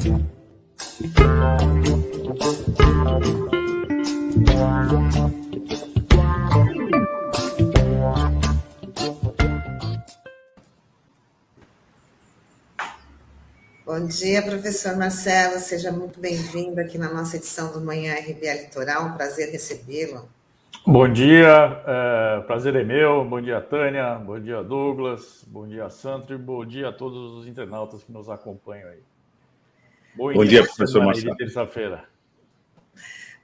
Bom dia, professor Marcelo. Seja muito bem-vindo aqui na nossa edição do Manhã RBA Litoral. Um prazer recebê-lo. Bom dia, é, prazer é meu. Bom dia, Tânia. Bom dia, Douglas. Bom dia, Sandro. E bom dia a todos os internautas que nos acompanham aí. Bom, bom dia, professor Marcelo. terça-feira.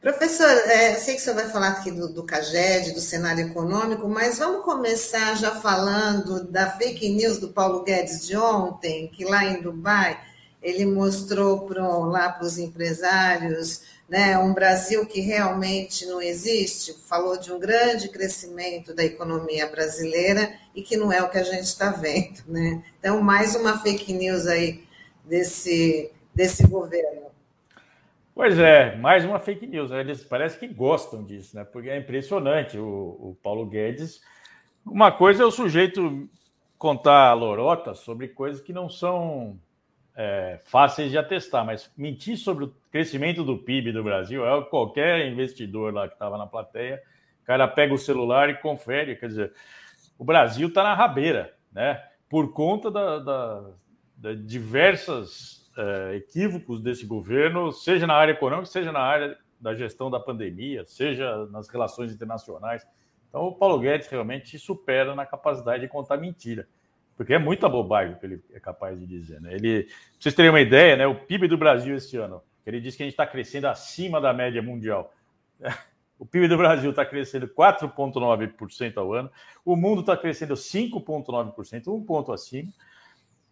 Professor, é, eu sei que o senhor vai falar aqui do, do CAGED, do cenário econômico, mas vamos começar já falando da fake news do Paulo Guedes de ontem, que lá em Dubai ele mostrou pro, lá para os empresários né, um Brasil que realmente não existe, falou de um grande crescimento da economia brasileira e que não é o que a gente está vendo. Né? Então, mais uma fake news aí desse, desse governo. Pois é, mais uma fake news. Né? Eles parece que gostam disso, né? porque é impressionante. O, o Paulo Guedes. Uma coisa é o sujeito contar lorota sobre coisas que não são é, fáceis de atestar, mas mentir sobre o crescimento do PIB do Brasil é qualquer investidor lá que estava na plateia, o cara pega o celular e confere, quer dizer, o Brasil está na rabeira, né? Por conta da, da, da diversas é, equívocos desse governo, seja na área econômica, seja na área da gestão da pandemia, seja nas relações internacionais. Então, o Paulo Guedes realmente supera na capacidade de contar mentira porque é muita bobagem que ele é capaz de dizer. Né? Ele, pra vocês terem uma ideia, né, o PIB do Brasil esse ano, ele diz que a gente está crescendo acima da média mundial. O PIB do Brasil está crescendo 4,9% ao ano, o mundo está crescendo 5,9%, um ponto acima.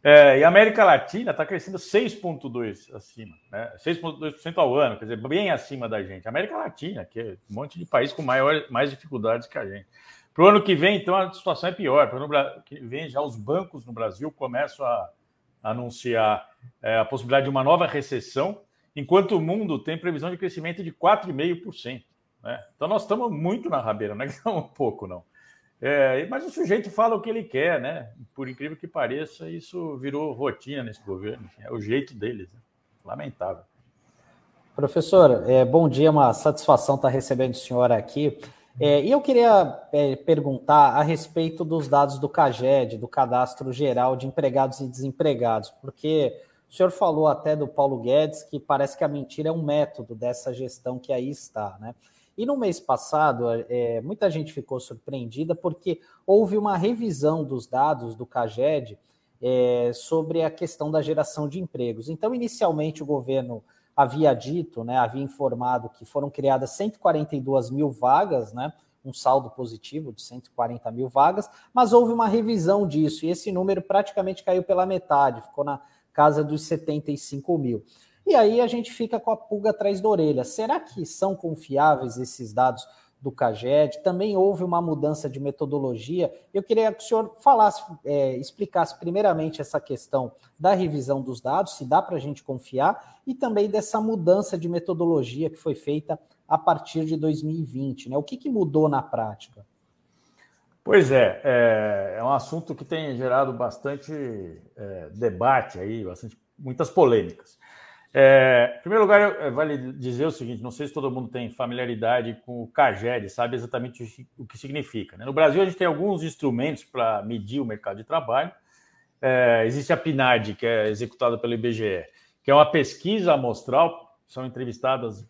É, e a América Latina está crescendo 6,2% acima, né? 6,2% ao ano, quer dizer, bem acima da gente. A América Latina, que é um monte de país com maior, mais dificuldades que a gente. Para o ano que vem, então, a situação é pior. Para o ano que vem, já os bancos no Brasil começam a anunciar é, a possibilidade de uma nova recessão, enquanto o mundo tem previsão de crescimento de 4,5%. Né? Então, nós estamos muito na rabeira, não é que estamos um pouco, não. É, mas o sujeito fala o que ele quer, né? Por incrível que pareça, isso virou rotina nesse governo. É o jeito deles. Né? Lamentável. Professor, é, bom dia, uma satisfação estar recebendo o senhor aqui. É, e eu queria é, perguntar a respeito dos dados do CAGED, do Cadastro Geral de Empregados e Desempregados, porque o senhor falou até do Paulo Guedes que parece que a mentira é um método dessa gestão que aí está, né? E no mês passado, é, muita gente ficou surpreendida porque houve uma revisão dos dados do CAGED é, sobre a questão da geração de empregos. Então, inicialmente, o governo havia dito, né, havia informado que foram criadas 142 mil vagas, né, um saldo positivo de 140 mil vagas, mas houve uma revisão disso e esse número praticamente caiu pela metade, ficou na casa dos 75 mil. E aí a gente fica com a pulga atrás da orelha. Será que são confiáveis esses dados do CAGED, também houve uma mudança de metodologia. Eu queria que o senhor falasse, é, explicasse primeiramente essa questão da revisão dos dados, se dá para a gente confiar, e também dessa mudança de metodologia que foi feita a partir de 2020. Né? O que, que mudou na prática? Pois é, é, é, um assunto que tem gerado bastante é, debate aí, bastante, muitas polêmicas. É, em primeiro lugar, vale dizer o seguinte: não sei se todo mundo tem familiaridade com o CAGED, sabe exatamente o que significa. Né? No Brasil, a gente tem alguns instrumentos para medir o mercado de trabalho. É, existe a PNAD, que é executada pelo IBGE, que é uma pesquisa amostral, são entrevistadas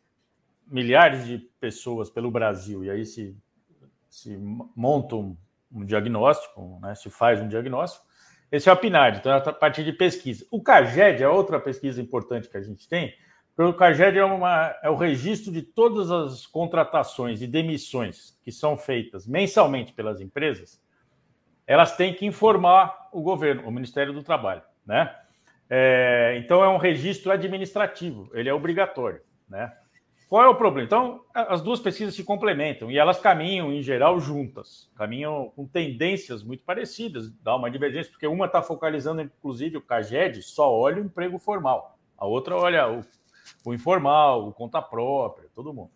milhares de pessoas pelo Brasil, e aí se, se monta um, um diagnóstico, né? se faz um diagnóstico. Esse é o PNAD, então é a partir de pesquisa. O CAGED é outra pesquisa importante que a gente tem, porque o CAGED é, uma, é o registro de todas as contratações e demissões que são feitas mensalmente pelas empresas, elas têm que informar o governo, o Ministério do Trabalho, né? É, então é um registro administrativo, ele é obrigatório, né? Qual é o problema? Então, as duas pesquisas se complementam e elas caminham, em geral, juntas, caminham com tendências muito parecidas, dá uma divergência, porque uma está focalizando, inclusive, o CAGED só olha o emprego formal, a outra olha o, o informal, o conta própria, todo mundo.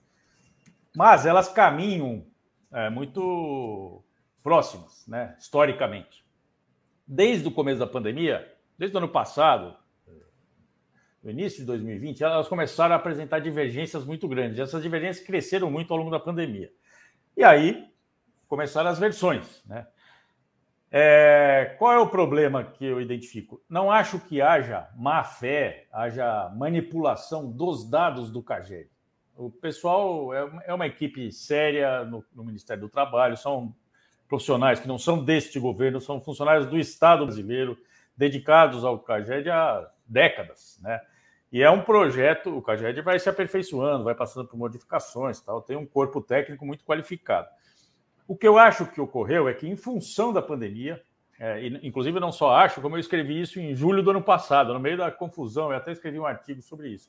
Mas elas caminham é, muito próximas, né, historicamente. Desde o começo da pandemia, desde o ano passado, no início de 2020, elas começaram a apresentar divergências muito grandes. Essas divergências cresceram muito ao longo da pandemia. E aí começaram as versões. Né? É, qual é o problema que eu identifico? Não acho que haja má fé, haja manipulação dos dados do CAGED. O pessoal é, é uma equipe séria no, no, Ministério do Trabalho, são profissionais que não são deste governo, são funcionários do Estado brasileiro, dedicados ao CAGED há décadas. Né? E é um projeto, o CAGED vai se aperfeiçoando, vai passando por modificações, tal, tem um corpo técnico muito qualificado. O que eu acho que ocorreu é que, em função da pandemia, é, inclusive não só acho, como eu escrevi isso em julho do ano passado, no meio da confusão, eu até escrevi um artigo sobre isso.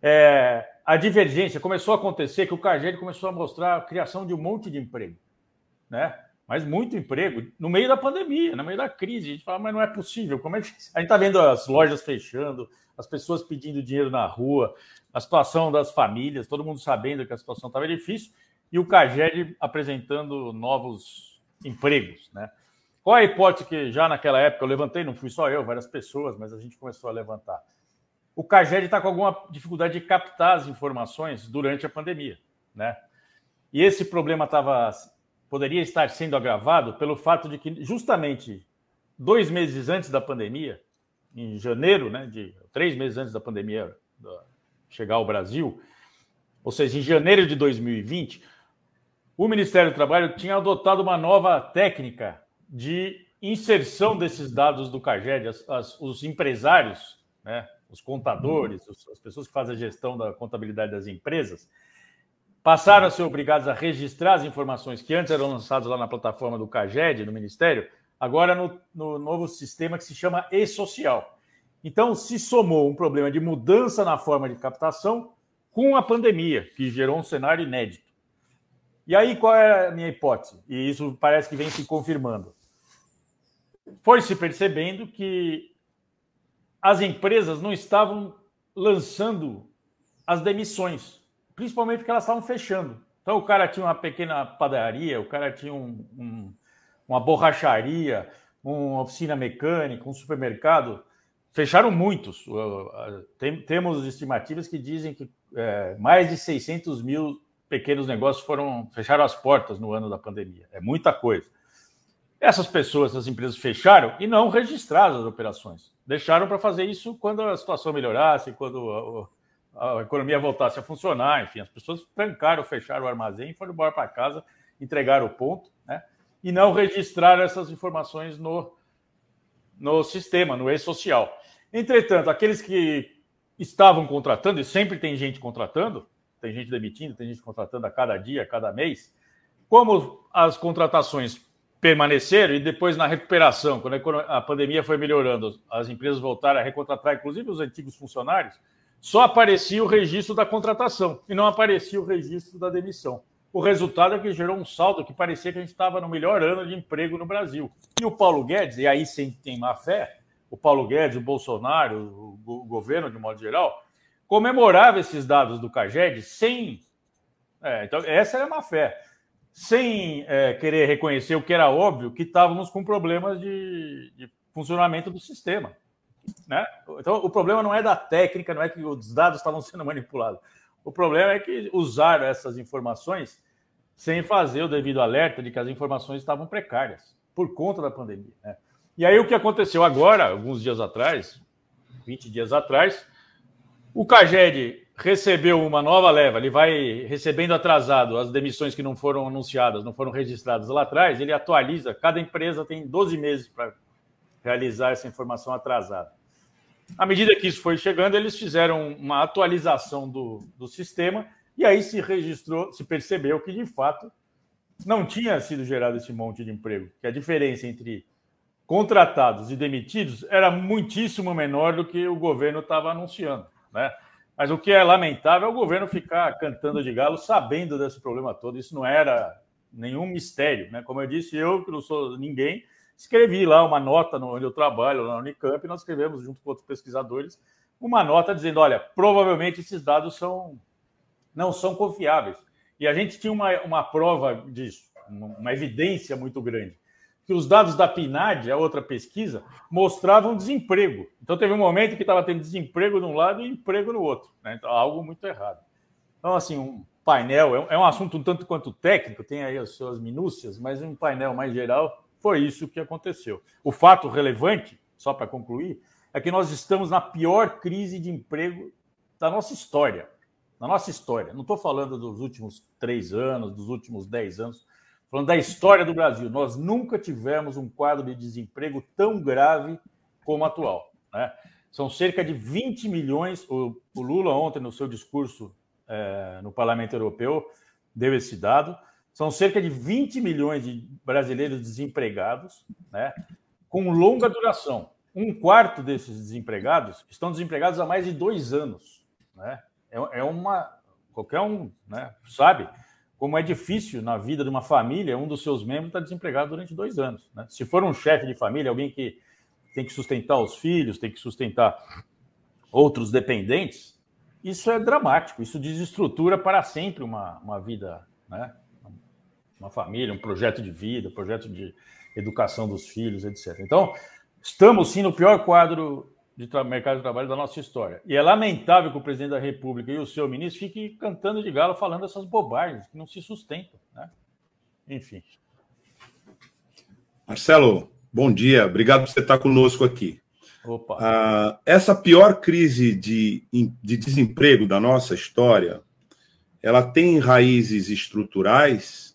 É, a divergência começou a acontecer que o CAGED começou a mostrar a criação de um monte de emprego, né? Mas muito emprego no meio da pandemia, no meio da crise. A gente fala, mas não é possível. Como é que a gente está vendo as lojas fechando, as pessoas pedindo dinheiro na rua, a situação das famílias, todo mundo sabendo que a situação estava difícil e o CAGED apresentando novos empregos. Né? Qual a hipótese que já naquela época eu levantei? Não fui só eu, várias pessoas, mas a gente começou a levantar. O CAGED está com alguma dificuldade de captar as informações durante a pandemia. Né? E esse problema tava, poderia estar sendo agravado pelo fato de que, justamente dois meses antes da pandemia, em janeiro, né, de três meses antes da pandemia chegar ao Brasil, ou seja, em janeiro de 2020, o Ministério do Trabalho tinha adotado uma nova técnica de inserção desses dados do CAGED. As, as, os empresários, né, os contadores, os, as pessoas que fazem a gestão da contabilidade das empresas, passaram a ser obrigados a registrar as informações que antes eram lançadas lá na plataforma do CAGED, no Ministério, agora no, no novo sistema que se chama e-social. Então, se somou um problema de mudança na forma de captação com a pandemia, que gerou um cenário inédito. E aí, qual é a minha hipótese? E isso parece que vem se confirmando. Foi se percebendo que as empresas não estavam lançando as demissões, principalmente porque elas estavam fechando. Então, o cara tinha uma pequena padaria, o cara tinha um, um, uma borracharia, uma oficina mecânica, um supermercado. Fecharam muitos. Tem, temos estimativas que dizem que é, mais de 600 mil pequenos negócios foram fecharam as portas no ano da pandemia. É muita coisa. Essas pessoas, essas empresas fecharam e não registraram as operações. Deixaram para fazer isso quando a situação melhorasse, quando a, economia voltasse a funcionar. Enfim, as pessoas trancaram, fecharam o armazém, foram embora para casa, entregaram o ponto, né? E não registraram essas informações no, no sistema, no e-social. Entretanto, aqueles que estavam contratando, e sempre tem gente contratando, tem gente demitindo, tem gente contratando a cada dia, a cada mês. Como as contratações permaneceram e depois na recuperação, quando a pandemia foi melhorando, as empresas voltaram a recontratar, inclusive os antigos funcionários, só aparecia o registro da contratação e não aparecia o registro da demissão. O resultado é que gerou um saldo que parecia que a gente estava no melhor ano de emprego no Brasil. E o Paulo Guedes, e aí sem tem má fé, o Paulo Guedes, o Bolsonaro, o governo de modo geral, comemorava esses dados do CAGED sem. É, então, essa era má fé. Sem é, querer reconhecer o que era óbvio, que estávamos com problemas de, de, funcionamento do sistema. Né? Então, o problema não é da técnica, não é que os dados estavam sendo manipulados. O problema é que usaram essas informações sem fazer o devido alerta de que as informações estavam precárias por conta da pandemia. Né? E aí o que aconteceu agora, alguns dias atrás, 20 dias atrás, o Caged recebeu uma nova leva, ele vai recebendo atrasado as demissões que não foram anunciadas, não foram registradas lá atrás, ele atualiza, cada empresa tem 12 meses para realizar essa informação atrasada. À medida que isso foi chegando, eles fizeram uma atualização do, do sistema e aí se registrou, se percebeu que de fato não tinha sido gerado esse monte de emprego, que a diferença entre contratados e demitidos era muitíssimo menor do que o governo estava anunciando. Né? Mas o que é lamentável é o governo ficar cantando de galo sabendo desse problema todo. Isso não era nenhum mistério. Né? Como eu disse, eu, que não sou ninguém, escrevi lá uma nota onde eu trabalho, na Unicamp, e nós escrevemos, junto com outros pesquisadores, uma nota dizendo: olha, provavelmente esses dados são, não são confiáveis. E a gente tinha uma, uma prova disso, uma evidência muito grande. que os dados da PNAD, a outra pesquisa, mostravam desemprego. Então teve um momento que estava tendo desemprego de um lado e emprego no outro. Né? Então, algo muito errado. Então, assim, um painel, é um é assunto um tanto quanto técnico, tem aí as suas minúcias, mas um painel mais geral, foi isso que aconteceu. O fato relevante, só para concluir, é que nós estamos na pior crise de emprego da nossa história. Na nossa história. Não estou falando dos últimos três anos, dos últimos dez anos falando da história do Brasil, nós nunca tivemos um quadro de desemprego tão grave como atual. Né? São cerca de 20 milhões. O, o Lula, ontem, no seu discurso é, no Parlamento Europeu, deu esse dado. São cerca de 20 milhões de brasileiros desempregados, né, com longa duração. Um quarto desses desempregados estão desempregados há mais de dois anos. Né? É, é uma. Qualquer um né, sabe como é difícil na vida de uma família, um dos seus membros está desempregado durante dois anos. Né? Se for um chefe de família, alguém que tem que sustentar os filhos, tem que sustentar outros dependentes, isso é dramático, isso desestrutura para sempre uma, uma vida, né? Uma família, um projeto de vida, um projeto de educação dos filhos, etc. Então, estamos sim no pior quadro de mercado de trabalho da nossa história. E é lamentável que o presidente da República e o seu ministro fiquem cantando de galo falando essas bobagens que não se sustentam. Né? Enfim. Marcelo, bom dia. Obrigado por você estar conosco aqui. Opa. Ah, essa pior crise de, de desemprego da nossa história, ela tem raízes estruturais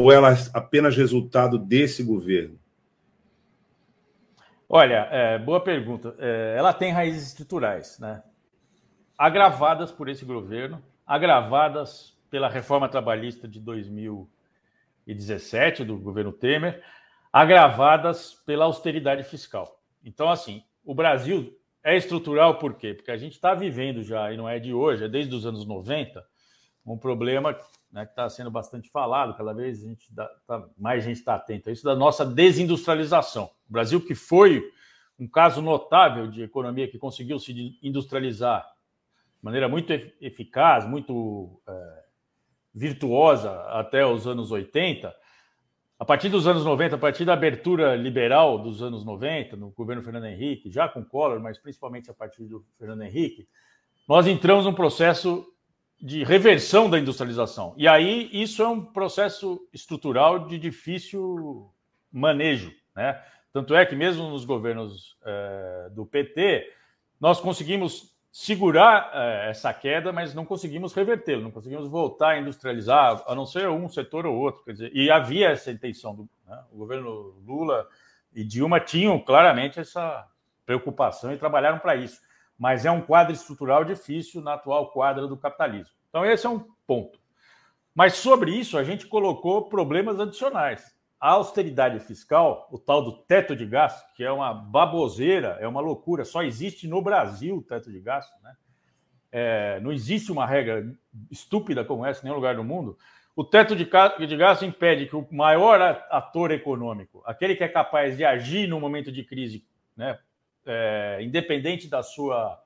ou ela é apenas resultado desse governo? Olha, é, boa pergunta. É, ela tem raízes estruturais, né? agravadas por esse governo, agravadas pela reforma trabalhista de 2017 do governo Temer, agravadas pela austeridade fiscal. Então, assim, o Brasil é estrutural por quê? Porque a gente está vivendo já, e não é de hoje, é desde os anos 90, um problema né, que está sendo bastante falado, cada vez gente dá, tá, mais gente está atenta a isso, da nossa desindustrialização. O Brasil, que foi um caso notável de economia que conseguiu se industrializar de maneira muito eficaz, muito é, virtuosa até os anos 80, a partir dos anos 90, a partir da abertura liberal dos anos 90, no governo Fernando Henrique, já com Collor, mas principalmente a partir do Fernando Henrique, nós entramos num processo de reversão da industrialização. E aí isso é um processo estrutural de difícil manejo, né? Tanto é que mesmo nos governos é, do PT nós conseguimos segurar é, essa queda, mas não conseguimos revertê-lo, não conseguimos voltar a industrializar, a não ser um setor ou outro. Quer dizer, e havia essa intenção do né? o governo Lula e Dilma tinham claramente essa preocupação e trabalharam para isso mas é um quadro estrutural difícil na atual quadra do capitalismo. Então, esse é um ponto. Mas sobre isso, a gente colocou problemas adicionais. A austeridade fiscal, o tal do teto de gasto, que é uma baboseira, é uma loucura, só existe no Brasil o teto de gasto, né? É, não existe uma regra estúpida como essa em nenhum lugar do mundo. O teto de gasto impede que o maior ator econômico, aquele que é capaz de agir no momento de crise, né, é, independente da sua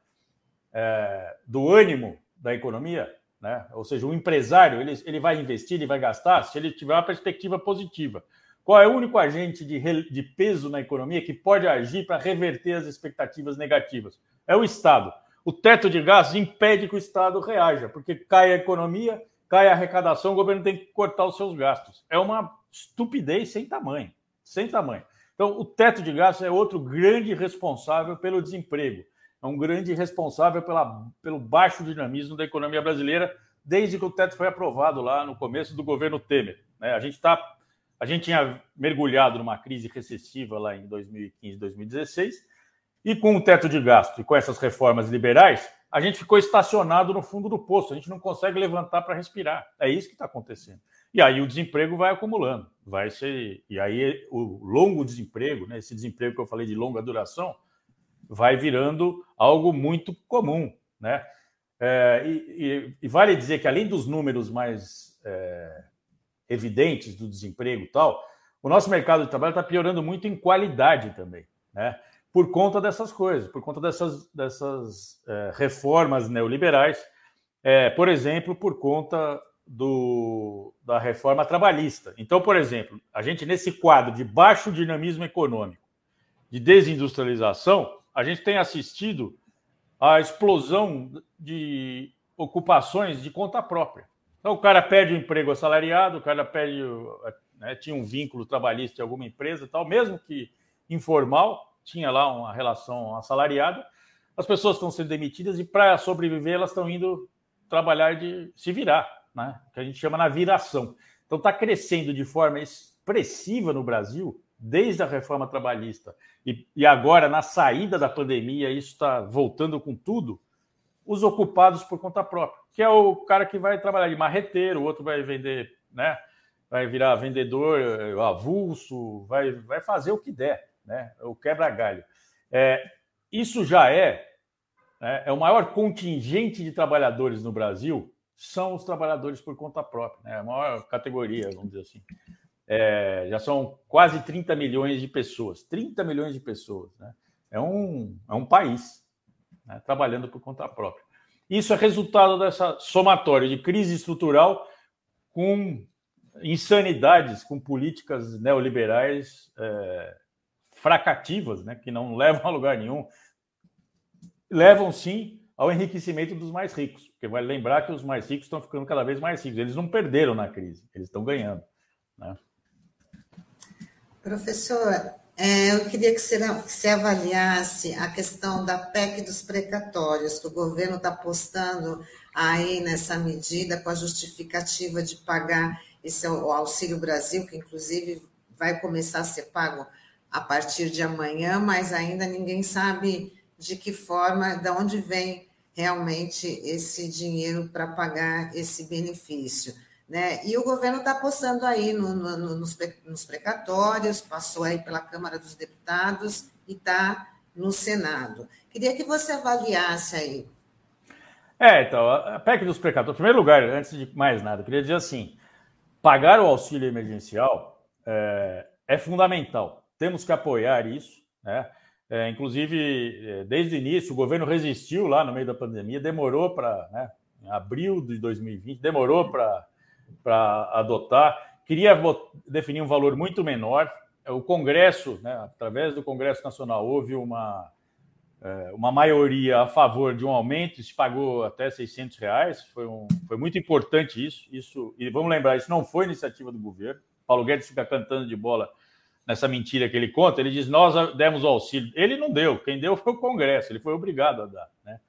é, do ânimo da economia, né? ou seja, o empresário ele, ele vai investir, ele vai gastar se ele tiver uma perspectiva positiva. Qual é o único agente de, de peso na economia que pode agir para reverter as expectativas negativas? É o Estado. O teto de gastos impede que o Estado reaja, porque cai a economia, cai a arrecadação, o governo tem que cortar os seus gastos. É uma estupidez sem tamanho, sem tamanho. Então, o teto de gastos é outro grande responsável pelo desemprego. É um grande responsável pela, pelo baixo dinamismo da economia brasileira desde que o teto foi aprovado lá no começo do governo Temer. Né? A gente tá, a gente tinha mergulhado numa crise recessiva lá em 2015, 2016, e com o teto de gasto e com essas reformas liberais, a gente ficou estacionado no fundo do poço. A gente não consegue levantar para respirar. É isso que está acontecendo. E aí o desemprego vai acumulando, vai ser e aí o longo desemprego, né, esse desemprego que eu falei de longa duração, vai virando algo muito comum, né? É, e, e, vale dizer que além dos números mais é, evidentes do desemprego e tal, o nosso mercado de trabalho está piorando muito em qualidade também, né? Por conta dessas coisas, por conta dessas, dessas é, reformas neoliberais, é, por exemplo, por conta do, da reforma trabalhista. Então, por exemplo, a gente, nesse quadro de baixo dinamismo econômico, de desindustrialização, a gente tem assistido à explosão de ocupações de conta própria. Então, o cara perde o emprego assalariado, o cara perde, né, tinha um vínculo trabalhista em alguma empresa, tal, mesmo que informal, tinha lá uma relação assalariada, as pessoas estão sendo demitidas e para sobreviver elas estão indo trabalhar de se virar, né? que a gente chama na viração. Então está crescendo de forma expressiva no Brasil, desde a reforma trabalhista e, e agora na saída da pandemia, isso está voltando com tudo, os ocupados por conta própria, que é o cara que vai trabalhar de marreteiro, o outro vai vender, né? Vai virar vendedor eh, avulso, vai, vai fazer o que der, né? O quebra-galho. É, isso já é, é, é o maior contingente de trabalhadores no Brasil são os trabalhadores por conta própria, né? a maior categoria, vamos dizer assim. É, já são quase 30 milhões de pessoas. 30 milhões de pessoas. Né? É, um, é um país né? trabalhando por conta própria. Isso é resultado dessa somatória de crise estrutural com insanidades, com políticas neoliberais é, fracativas, né? que não levam a lugar nenhum levam sim ao enriquecimento dos mais ricos, porque vai lembrar que os mais ricos estão ficando cada vez mais ricos. Eles não perderam na crise, eles estão ganhando. Né? Professor, é, eu queria que você, avaliasse a questão da PEC dos precatórios, que o governo está postando aí nessa medida com a justificativa de pagar esse o Auxílio Brasil, que inclusive vai começar a ser pago a partir de amanhã, mas ainda ninguém sabe de que forma, de onde vem realmente esse dinheiro para pagar esse benefício. Né? E o governo está apostando aí no, no, nos, nos precatórios, passou aí pela Câmara dos Deputados e está no Senado. Queria que você avaliasse aí. É, então, a PEC dos precatórios, em primeiro lugar, antes de mais nada, queria dizer assim: pagar o auxílio emergencial é, é fundamental. Temos que apoiar isso, né? É, inclusive, é, desde o início, o governo resistiu lá no meio da pandemia, demorou para, né, em abril de 2020, demorou para adotar, queria definir um valor muito menor. O Congresso, né, através do Congresso Nacional, houve uma, é, uma maioria a favor de um aumento, se pagou até 600 reais, foi, um, foi muito importante isso, isso. E vamos lembrar, isso não foi iniciativa do governo. Paulo Guedes fica cantando de bola nessa mentira que ele conta, ele diz: Nós demos o auxílio. Ele não deu, quem deu foi o Congresso, ele foi obrigado a dar. Né?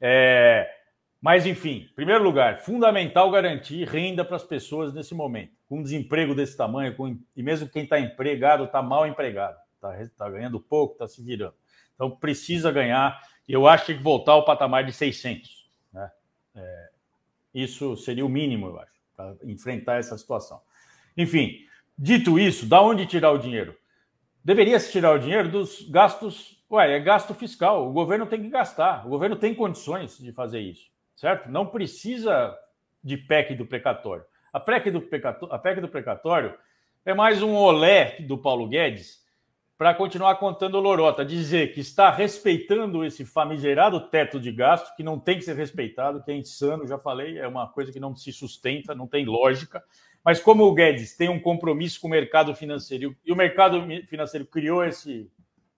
É, mas, enfim, em primeiro lugar, fundamental garantir renda para as pessoas nesse momento. Com um desemprego desse tamanho, com, e mesmo quem está empregado está mal empregado, está tá ganhando pouco, está se virando. Então, precisa ganhar, eu acho que tem que voltar ao patamar de 600. Né? É, isso seria o mínimo, eu acho, para enfrentar essa situação. Enfim, Dito isso, da onde tirar o dinheiro? Deveria se tirar o dinheiro dos gastos. Ué, é gasto fiscal. O governo tem que gastar. O governo tem condições de fazer isso, certo? Não precisa de PEC do precatório. A PEC do precatório, a PEC do precatório é mais um olé do Paulo Guedes para continuar contando lorota, dizer que está respeitando esse famigerado teto de gasto, que não tem que ser respeitado, que é insano, já falei, é uma coisa que não se sustenta, não tem lógica. Mas como o Guedes tem um compromisso com o mercado financeiro e o mercado financeiro criou esse,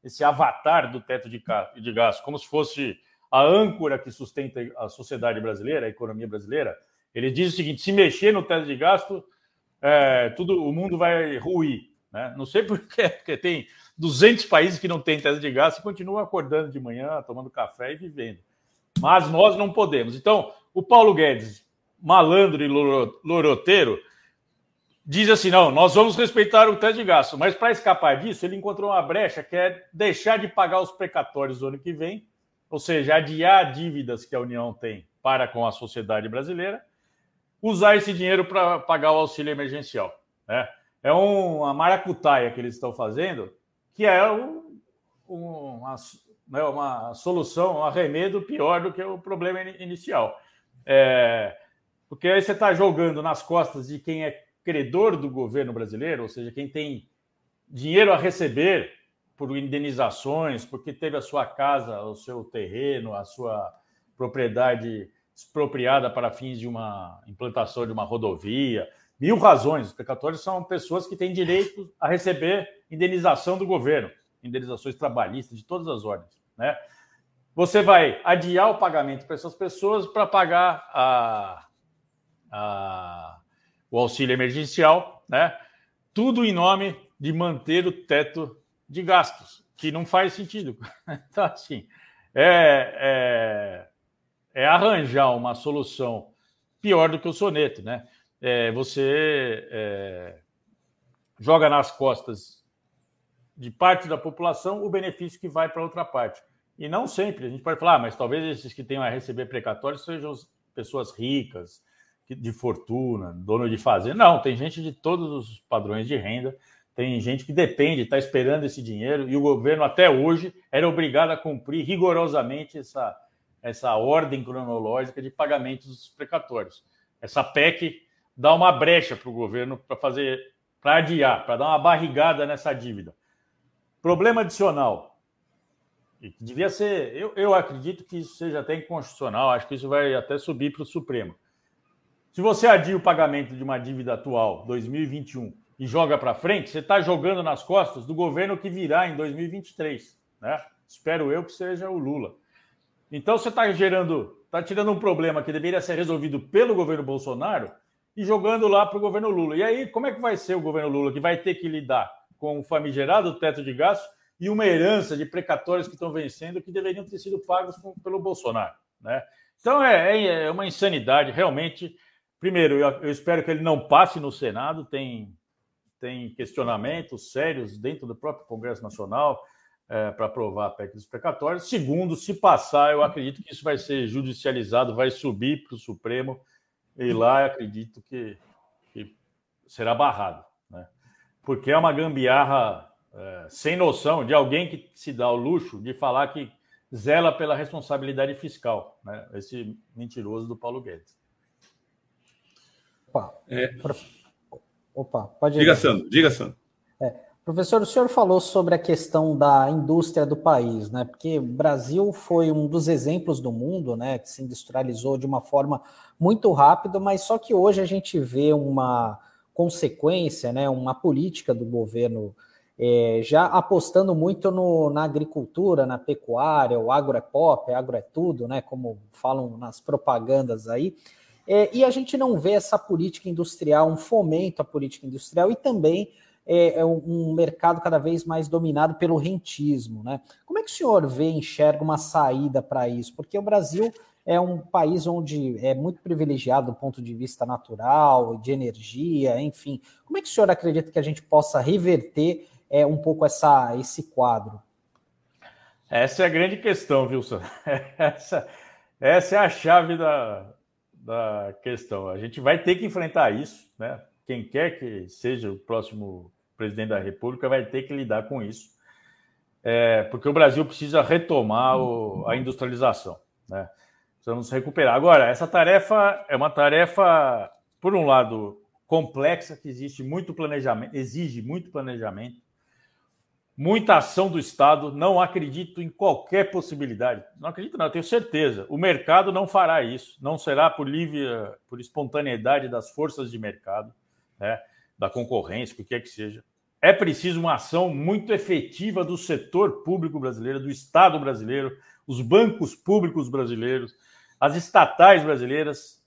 esse avatar do teto de, de gasto, como se fosse a âncora que sustenta a sociedade brasileira, a economia brasileira, ele diz o seguinte: se mexer no teto de gasto, é, tudo o mundo vai ruir. Né? Não sei porquê, porque tem 200 países que não têm teto de gasto e continuam acordando de manhã, tomando café e vivendo. Mas nós não podemos. Então, o Paulo Guedes, malandro e loroteiro, diz assim: não, nós vamos respeitar o teto de gasto, mas para escapar disso, ele encontrou uma brecha que é deixar de pagar os precatórios do ano que vem, ou seja, adiar dívidas que a União tem para com a sociedade brasileira, usar esse dinheiro para pagar o auxílio emergencial. Né? É uma maracutaia que eles estão fazendo, que é um, uma, né, uma solução, um arremedo pior do que o problema inicial. É, porque aí você está jogando nas costas de quem é credor do governo brasileiro, ou seja, quem tem dinheiro a receber por indenizações, porque teve a sua casa, o seu terreno, a sua propriedade expropriada para fins de uma implantação de uma rodovia, mil razões. Os precatórios são pessoas que têm direito a receber indenização do governo, indenizações trabalhistas de todas as ordens, né? Você vai adiar o pagamento para essas pessoas para pagar a, a, o auxílio emergencial, né? Tudo em nome de manter o teto de gastos, que não faz sentido. Então, assim, é, é, é arranjar uma solução pior do que o soneto, né? É, você é, joga nas costas de parte da população o benefício que vai para outra parte. E não sempre. A gente pode falar, ah, mas talvez esses que tenham a receber precatórios sejam pessoas ricas, de fortuna, dono de fazenda. Não, tem gente de todos os padrões de renda. Tem gente que depende, está esperando esse dinheiro, e o governo, até hoje, era obrigado a cumprir rigorosamente essa, essa ordem cronológica de pagamentos dos precatórios. Essa PEC dá uma brecha para o governo para fazer, para adiar, para dar uma barrigada nessa dívida. Problema adicional: devia ser, eu, eu acredito que isso seja até inconstitucional, acho que isso vai até subir para o Supremo. Se você adia o pagamento de uma dívida atual, 2021, e joga para frente, você está jogando nas costas do governo que virá em 2023. Né? Espero eu que seja o Lula. Então você está gerando, está tirando um problema que deveria ser resolvido pelo governo Bolsonaro e jogando lá para o governo Lula. E aí, como é que vai ser o governo Lula que vai ter que lidar com o famigerado teto de gastos e uma herança de precatórios que estão vencendo que deveriam ter sido pagos pelo Bolsonaro. Né? Então é, é, é uma insanidade, realmente. Primeiro, eu, eu, espero que ele não passe no Senado, tem, tem questionamentos sérios dentro do próprio Congresso Nacional é, para aprovar a PEC dos precatórios. Segundo, se passar, eu acredito que isso vai ser judicializado, vai subir para o Supremo, e lá acredito que, que será barrado. Né? Porque é uma gambiarra é, sem noção de alguém que se dá o luxo de falar que zela pela responsabilidade fiscal, né? esse mentiroso do Paulo Guedes. Opa, é... Opa pode Diga, Sandro, diga, Sandro. É, professor, o senhor falou sobre a questão da indústria do país, né? Porque o Brasil foi um dos exemplos do mundo, né? Que se industrializou de uma forma muito rápida, mas só que hoje a gente vê uma consequência, né? Uma política do governo é, já apostando muito no, na agricultura, na pecuária, o agro é pop, agro é tudo, né? Como falam nas propagandas aí. É, e a gente não vê essa política industrial, um fomento à política industrial e também é, é um mercado cada vez mais dominado pelo rentismo, né? Como é que o senhor vê, enxerga uma saída para isso? Porque o Brasil é um país onde é muito privilegiado do ponto de vista natural, de energia, enfim. Como é que o senhor acredita que a gente possa reverter é um pouco essa, esse quadro? Essa é a grande questão, Wilson. Essa, essa é a chave da, da questão. A gente vai ter que enfrentar isso, né? Quem quer que seja o próximo presidente da República vai ter que lidar com isso, é, porque o Brasil precisa retomar o, a industrialização, né? Precisamos recuperar. Agora, essa tarefa é uma tarefa, por um lado, complexa, que existe muito planejamento, exige muito planejamento, muita ação do Estado. Não acredito em qualquer possibilidade. Não acredito, não, tenho certeza. O mercado não fará isso. Não será por livre, por espontaneidade das forças de mercado, né, da concorrência, o que quer que seja. É preciso uma ação muito efetiva do setor público brasileiro, do Estado brasileiro, os bancos públicos brasileiros, as estatais brasileiras,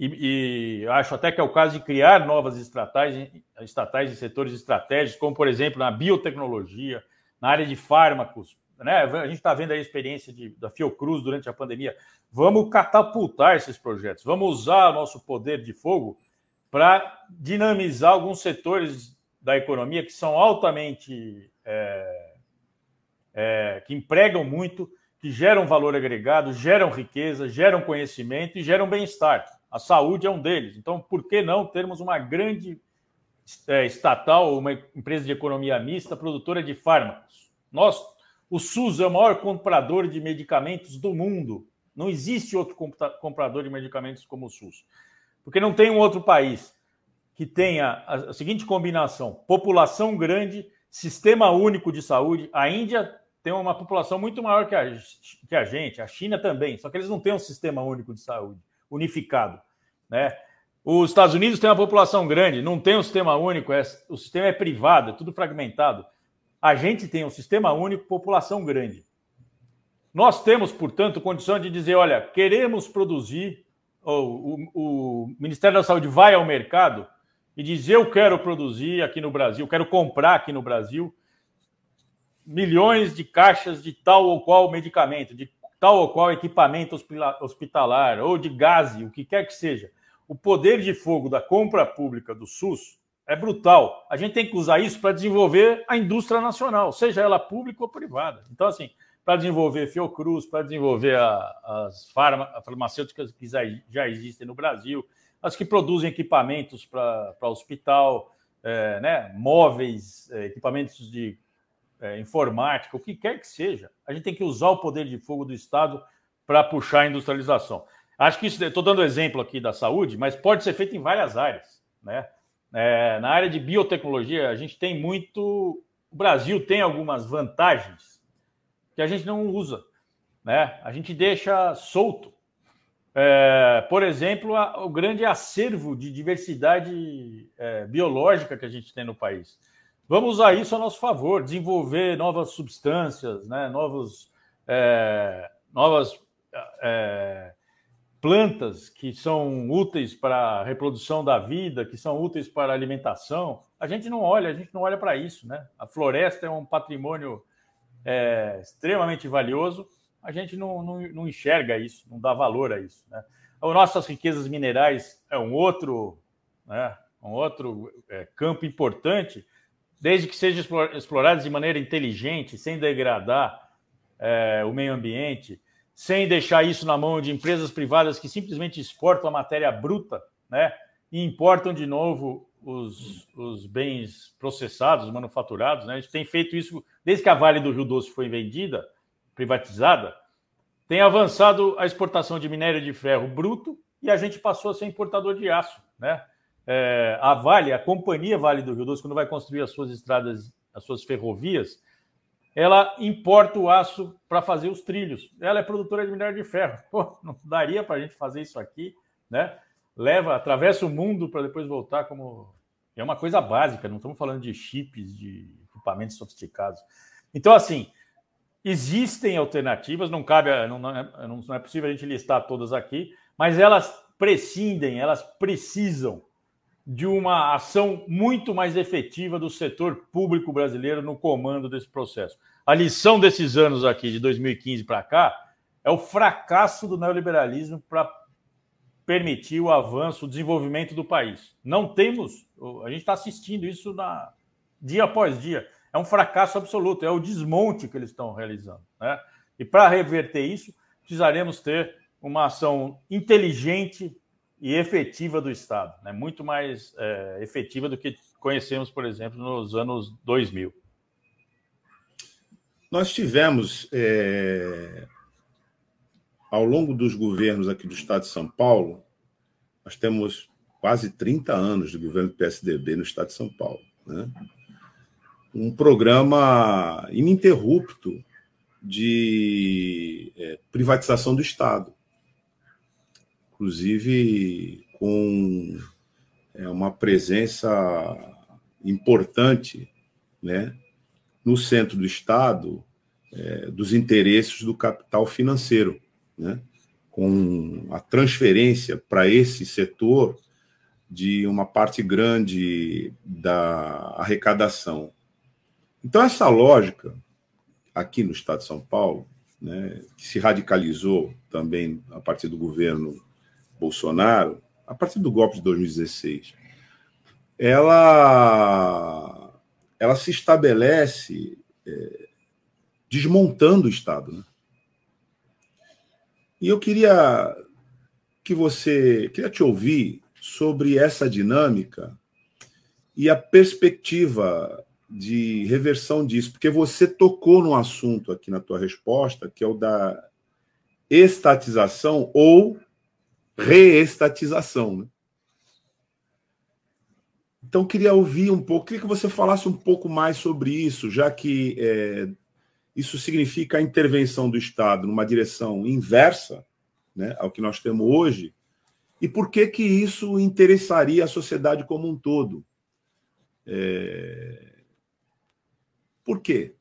e, e, acho até que é o caso de criar novas estatais, estatais em setores estratégicos, como, por exemplo, na biotecnologia, na área de fármacos. Né? A gente está vendo a experiência de, da Fiocruz durante a pandemia. Vamos catapultar esses projetos, vamos usar o nosso poder de fogo para dinamizar alguns setores da economia que são altamente. É, é, que empregam muito, que geram valor agregado, geram riqueza, geram conhecimento e geram bem-estar. A saúde é um deles. Então, por que não termos uma grande é, estatal, uma empresa de economia mista, produtora de fármacos? Nós, o SUS é o maior comprador de medicamentos do mundo. Não existe outro comprador de medicamentos como o SUS. Porque não tem um outro país que tenha a seguinte combinação: população grande, sistema único de saúde. A Índia tem uma população muito maior que a, que a gente, a China também, só que eles não têm um sistema único de saúde unificado. Né? Os Estados Unidos têm uma população grande, não tem um sistema único, é, o sistema é privado, é tudo fragmentado. A gente tem um sistema único, população grande. Nós temos, portanto, condição de dizer: olha, queremos produzir, ou o, o Ministério da Saúde vai ao mercado e diz: eu quero produzir aqui no Brasil, quero comprar aqui no Brasil milhões de caixas de tal ou qual medicamento, de tal ou qual equipamento hospitalar, ou de gás, o que quer que seja. O poder de fogo da compra pública do SUS é brutal. A gente tem que usar isso para desenvolver a indústria nacional, seja ela pública ou privada. Então, assim, para desenvolver Fiocruz, para desenvolver a, as farma, farmacêuticas que já, já, existem no Brasil, as que produzem equipamentos para hospital, é, né, móveis, é, equipamentos de é, informática, o que quer que seja, a gente tem que usar o poder de fogo do Estado para puxar a industrialização. Acho que isso, estou dando exemplo aqui da saúde, mas pode ser feito em várias áreas. Né? É, na área de biotecnologia, a gente tem muito. O Brasil tem algumas vantagens que a gente não usa. Né? A gente deixa solto. É, por exemplo, a, o grande acervo de diversidade é, biológica que a gente tem no país. Vamos usar isso a nosso favor, desenvolver novas substâncias, né? novos, é, novas é, plantas que são úteis para a reprodução da vida, que são úteis para a alimentação. A gente não olha, a gente não olha para isso, né? A floresta é um patrimônio é, extremamente valioso. A gente não, não, não, enxerga isso, não dá valor a isso. Né? As nossas riquezas minerais é um outro, né? um outro é, campo importante desde que sejam explorados de maneira inteligente, sem degradar é, o meio ambiente, sem deixar isso na mão de empresas privadas que simplesmente exportam a matéria bruta, né? E importam de novo os, os bens processados, manufaturados, né? A gente tem feito isso desde que a Vale do Rio Doce foi vendida, privatizada, tem avançado a exportação de minério de ferro bruto e a gente passou a ser importador de aço, né? É, a Vale, a companhia Vale do Rio Doce, quando vai construir as suas estradas, as suas ferrovias, ela importa o aço para fazer os trilhos. Ela é produtora de minério de ferro. Pô, não daria para a gente fazer isso aqui, né? Leva, atravessa o mundo para depois voltar como. É uma coisa básica, não estamos falando de chips, de equipamentos sofisticados. Então, assim, existem alternativas, não cabe, não, não, é, não é possível a gente listar todas aqui, mas elas prescindem, elas precisam de uma ação muito mais efetiva do setor público brasileiro no comando desse processo. A lição desses anos aqui, de 2015 para cá, é o fracasso do neoliberalismo para permitir o avanço, o desenvolvimento do país. Não temos, a gente está assistindo isso na, dia após dia. É um fracasso absoluto, é o desmonte que eles estão realizando. Né? E para reverter isso, precisaremos ter uma ação inteligente e efetiva do Estado, né? muito mais é, efetiva do que conhecemos, por exemplo, nos anos 2000. Nós tivemos, é, ao longo dos governos aqui do Estado de São Paulo, nós temos quase 30 anos de governo do PSDB no Estado de São Paulo. Né? Um programa ininterrupto de é, privatização do Estado inclusive com é, uma presença importante né, no centro do Estado é, dos interesses do capital financeiro, né, com a transferência para esse setor de uma parte grande da arrecadação. Então, essa lógica, aqui no Estado de São Paulo, né, que se radicalizou também a partir do governo Bolsonaro, a partir do golpe de 2016, ela, ela se estabelece é, desmontando o Estado. Né? E eu queria que você, queria te ouvir sobre essa dinâmica e a perspectiva de reversão disso, porque você tocou no assunto aqui na tua resposta, que é o da estatização ou reestatização. Né? Então, queria ouvir um pouco, queria que você falasse um pouco mais sobre isso, já que é, isso significa a intervenção do Estado numa direção inversa né, ao que nós temos hoje, e por que que isso interessaria a sociedade como um todo? É... Por quê?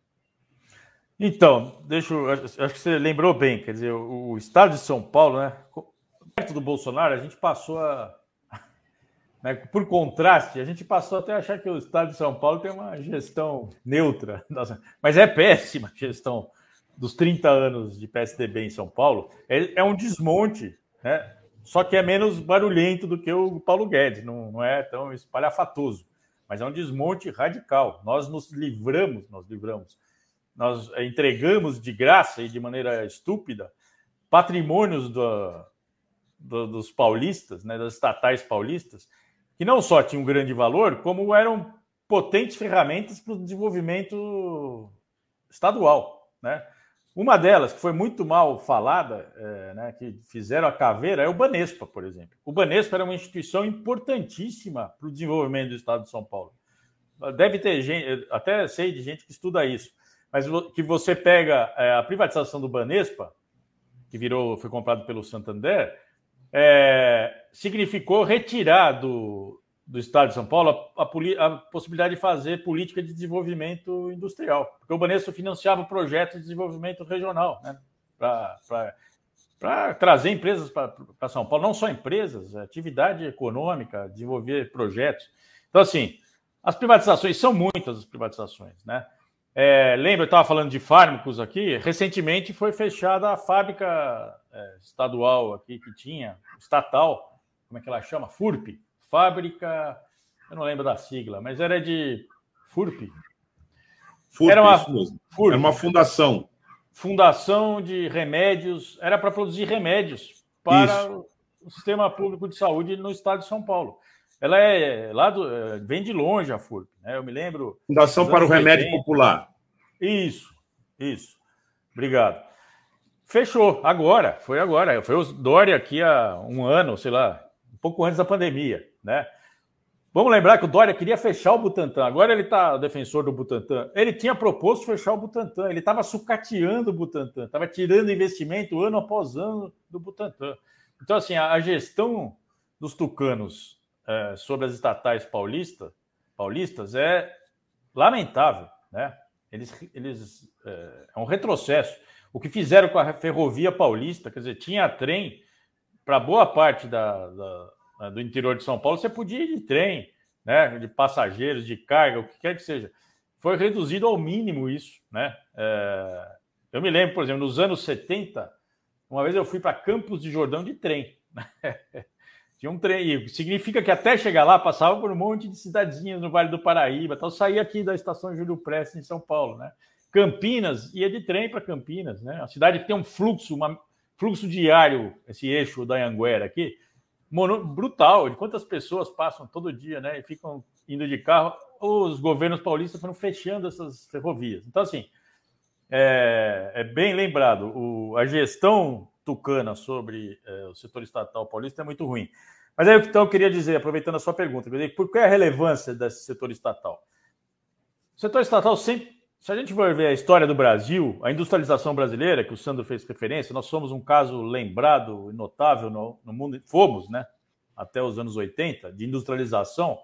Então, deixa eu, acho que você lembrou bem, quer dizer, o, o estado de São Paulo, né, perto do Bolsonaro, a gente passou a, né, por contraste, a gente passou até a achar que o estado de São Paulo tem uma gestão neutra, mas é péssima a gestão dos 30 anos de PSDB em São Paulo. É, é um desmonte, né? Só que é menos barulhento do que o Paulo Guedes, não, não é tão espalhafatoso, mas é um desmonte radical. Nós nos livramos, nós livramos, nós entregamos de graça e de maneira estúpida patrimônios do, do, dos paulistas, né, das estatais paulistas, que não só tinham grande valor, como eram potentes ferramentas para o desenvolvimento estadual, né? Uma delas, que foi muito mal falada, é, né, que fizeram a caveira, é o Banespa, por exemplo. O Banespa era uma instituição importantíssima para o desenvolvimento do estado de São Paulo. Deve ter gente, até sei de gente que estuda isso, mas que você pega é, a privatização do Banespa, que virou, foi comprado pelo Santander, é, significou retirar do, do Estado de São Paulo a, a, a, possibilidade de fazer política de desenvolvimento industrial, porque o Banespa financiava projetos de desenvolvimento regional, né, para trazer empresas para São Paulo, não só empresas, atividade econômica, desenvolver projetos. Então, assim, as privatizações são muitas as privatizações, né? É, lembra, eu estava falando de fármacos aqui. Recentemente foi fechada a fábrica é, estadual aqui que tinha, estatal, como é que ela chama? FURP, fábrica, eu não lembro da sigla, mas era de FURP. FURP, era uma, FURP, era uma fundação. Fundação de remédios, era para produzir remédios para isso. o sistema público de saúde no estado de São Paulo. Ela é lá do, é, vem de longe a FURP, né? Eu me lembro. Fundação para o Remédio 80. Popular. Isso, isso. Obrigado. Fechou agora, foi agora. Foi o Dória aqui há um ano, sei lá, um pouco antes da pandemia né? Vamos lembrar que o Dória queria fechar o Butantan. Agora ele está defensor do Butantan. Ele tinha proposto fechar o Butantan. Ele estava sucateando o Butantan, estava tirando investimento ano após ano do Butantan. Então, assim, a, gestão dos tucanos é, sobre as estatais paulista, paulistas é lamentável, né? Eles, eles é, é um retrocesso. O que fizeram com a ferrovia paulista, quer dizer, tinha trem para boa parte da, da né, do interior de São Paulo, você podia ir de trem, né, de passageiros, de carga, o que quer que seja. Foi reduzido ao mínimo isso, né? É... Eu me lembro, por exemplo, nos anos 70, uma vez eu fui para Campos de Jordão de trem. Tinha um trem, significa que até chegar lá passava por um monte de cidadezinhas no Vale do Paraíba, então saía aqui da estação Júlio Prestes em São Paulo, né? Campinas ia de trem para Campinas, né? A cidade que tem um fluxo, um fluxo diário, esse eixo da Anguera aqui, mono, brutal de quantas pessoas passam todo dia, né? E ficam indo de carro. Os governos paulistas foram fechando essas ferrovias. Então, assim, é, é bem lembrado, o, a gestão tucana sobre é, o setor estatal paulista é muito ruim. Mas aí, então, eu queria dizer, aproveitando a sua pergunta, por que a relevância desse setor estatal? O setor estatal sempre se a gente for ver a história do Brasil, a industrialização brasileira, que o Sandro fez referência, nós somos um caso lembrado e notável no, no, mundo, fomos, né? Até os anos 80, de industrialização.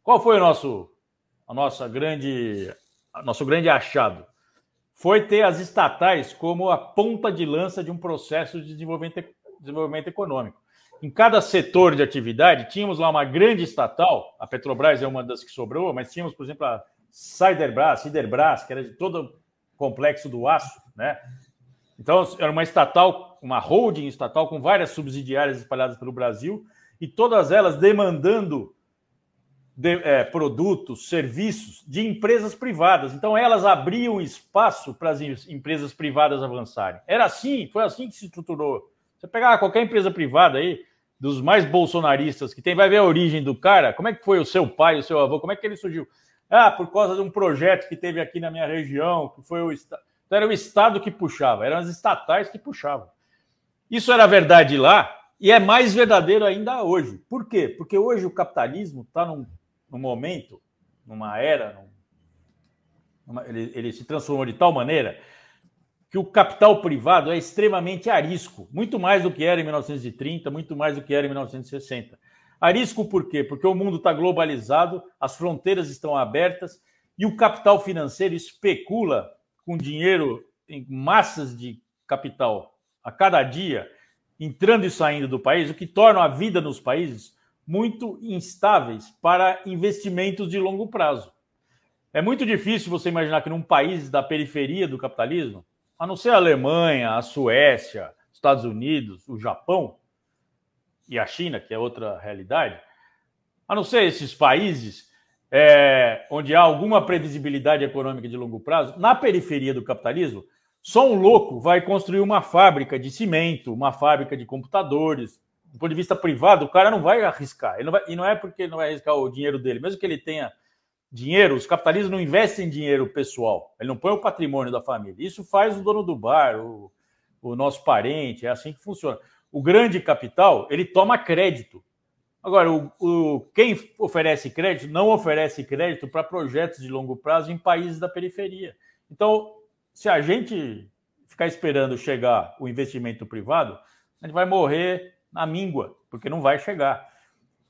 Qual foi o nosso, a nossa grande, a nosso grande achado? Foi ter as estatais como a ponta de lança de um processo de desenvolvimento, desenvolvimento econômico. Em cada setor de atividade, tínhamos lá uma grande estatal, a Petrobras é uma das que sobrou, mas tínhamos, por exemplo, a Siderbras, Siderbras, que era de todo o complexo do aço, né? Então, era uma estatal, uma holding estatal com várias subsidiárias espalhadas pelo Brasil e todas elas demandando de, é, produtos, serviços de empresas privadas. Então, elas abriam espaço para as empresas privadas avançarem. Era assim, foi assim que se estruturou. Você pegar qualquer empresa privada aí, dos mais bolsonaristas que tem, vai ver a origem do cara, como é que foi o seu pai, o seu avô, como é que ele surgiu? Ah, por causa de um projeto que teve aqui na minha região, que foi o Estado. Então, era o Estado que puxava, eram as estatais que puxavam. Isso era verdade lá e é mais verdadeiro ainda hoje. Por quê? Porque hoje o capitalismo está num, num, momento, numa era, num, numa, ele, ele se transformou de tal maneira que o capital privado é extremamente arisco, muito mais do que era em 1930, muito mais do que era em 1960. Arisco por quê? Porque o mundo está globalizado, as fronteiras estão abertas e o capital financeiro especula com dinheiro em massas de capital a cada dia, entrando e saindo do país, o que torna a vida nos países muito instáveis para investimentos de longo prazo. É muito difícil você imaginar que num país da periferia do capitalismo, a não ser a Alemanha, a Suécia, Estados Unidos, o Japão e a China, que é outra realidade, a não ser esses países é, onde há alguma previsibilidade econômica de longo prazo, na periferia do capitalismo, só um louco vai construir uma fábrica de cimento, uma fábrica de computadores. Do ponto de vista privado, o cara não vai arriscar. Não vai, e não é porque ele não vai arriscar o dinheiro dele, mesmo que ele tenha dinheiro, os capitalistas não investem em dinheiro pessoal, ele não põe o patrimônio da família. Isso faz o dono do bar, o, o nosso parente, é assim que funciona. O grande capital, ele toma crédito. Agora, o, o, quem oferece crédito não oferece crédito para projetos de longo prazo em países da periferia. Então, se a gente ficar esperando chegar o investimento privado, a gente vai morrer na míngua, porque não vai chegar.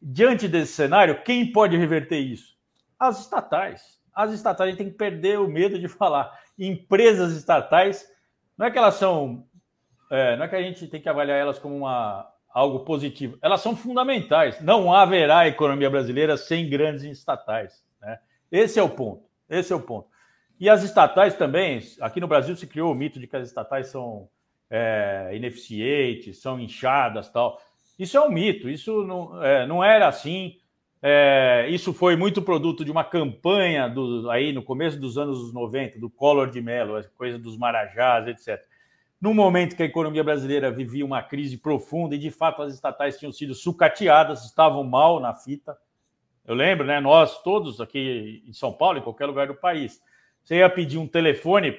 Diante desse cenário, quem pode reverter isso? as estatais. As estatais, a gente tem que perder o medo de falar. Empresas estatais, não é que elas são. É, não é que a gente tem que avaliar elas como uma, algo positivo. Elas são fundamentais. Não haverá economia brasileira sem grandes estatais. Né? Esse é o ponto. Esse é o ponto. E as estatais também, aqui no Brasil se criou o mito de que as estatais são é, ineficientes, são inchadas tal. Isso é um mito, isso não, é, não era assim. É, isso foi muito produto de uma campanha do, aí no começo dos anos 90, do Collor de Mello, coisa dos Marajás, etc. No momento que a economia brasileira vivia uma crise profunda e de fato as estatais tinham sido sucateadas, estavam mal na fita. Eu lembro, né? Nós todos aqui em São Paulo, em qualquer lugar do país, você ia pedir um telefone,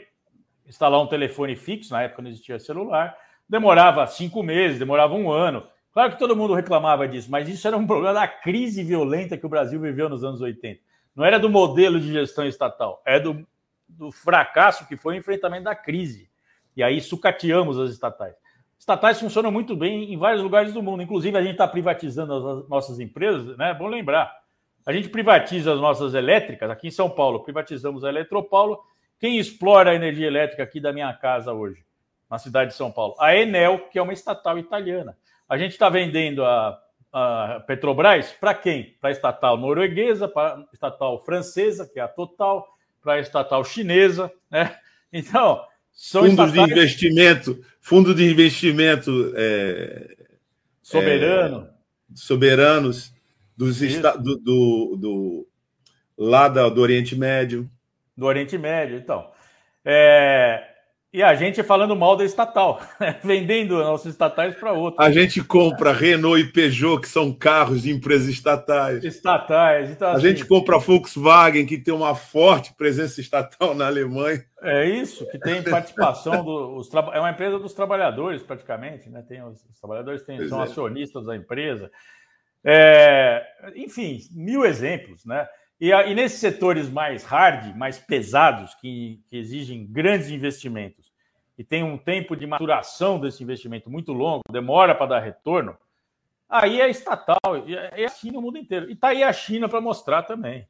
instalar um telefone fixo, na época não existia celular, demorava cinco meses, demorava um ano. Claro que todo mundo reclamava disso, mas isso era um problema da crise violenta que o Brasil viveu nos anos 80. Não era do modelo de gestão estatal, é do, do fracasso que foi o enfrentamento da crise. E aí sucateamos as estatais. Estatais funcionam muito bem em vários lugares do mundo. Inclusive, a gente está privatizando as nossas empresas, né? É bom lembrar. A gente privatiza as nossas elétricas, aqui em São Paulo, privatizamos a Eletropaulo. Quem explora a energia elétrica aqui da minha casa hoje, na cidade de São Paulo? A Enel, que é uma estatal italiana. A gente está vendendo a, a Petrobras para quem? Para a estatal norueguesa, para a estatal francesa, que é a Total, para a estatal chinesa, né? Então, são fundos estatais... de investimento, fundo de investimento é, soberano, é, soberanos dos esta... do, do, do, lá do Oriente Médio, do Oriente Médio, então. É, e a gente falando mal da estatal, vendendo nossos estatais para outros. A gente compra Renault e Peugeot, que são carros de empresas estatais. Estatais. Então, a assim, gente compra Volkswagen, que tem uma forte presença estatal na Alemanha. É isso, que tem participação dos é uma empresa dos trabalhadores, praticamente, né? Tem os, os trabalhadores têm, são é. acionistas da empresa. É, enfim, mil exemplos, né? E, e nesses setores mais hard, mais pesados, que, que exigem grandes investimentos e tem um tempo de maturação desse investimento muito longo, demora para dar retorno, aí é estatal, é assim no mundo inteiro. E está aí a China para mostrar também.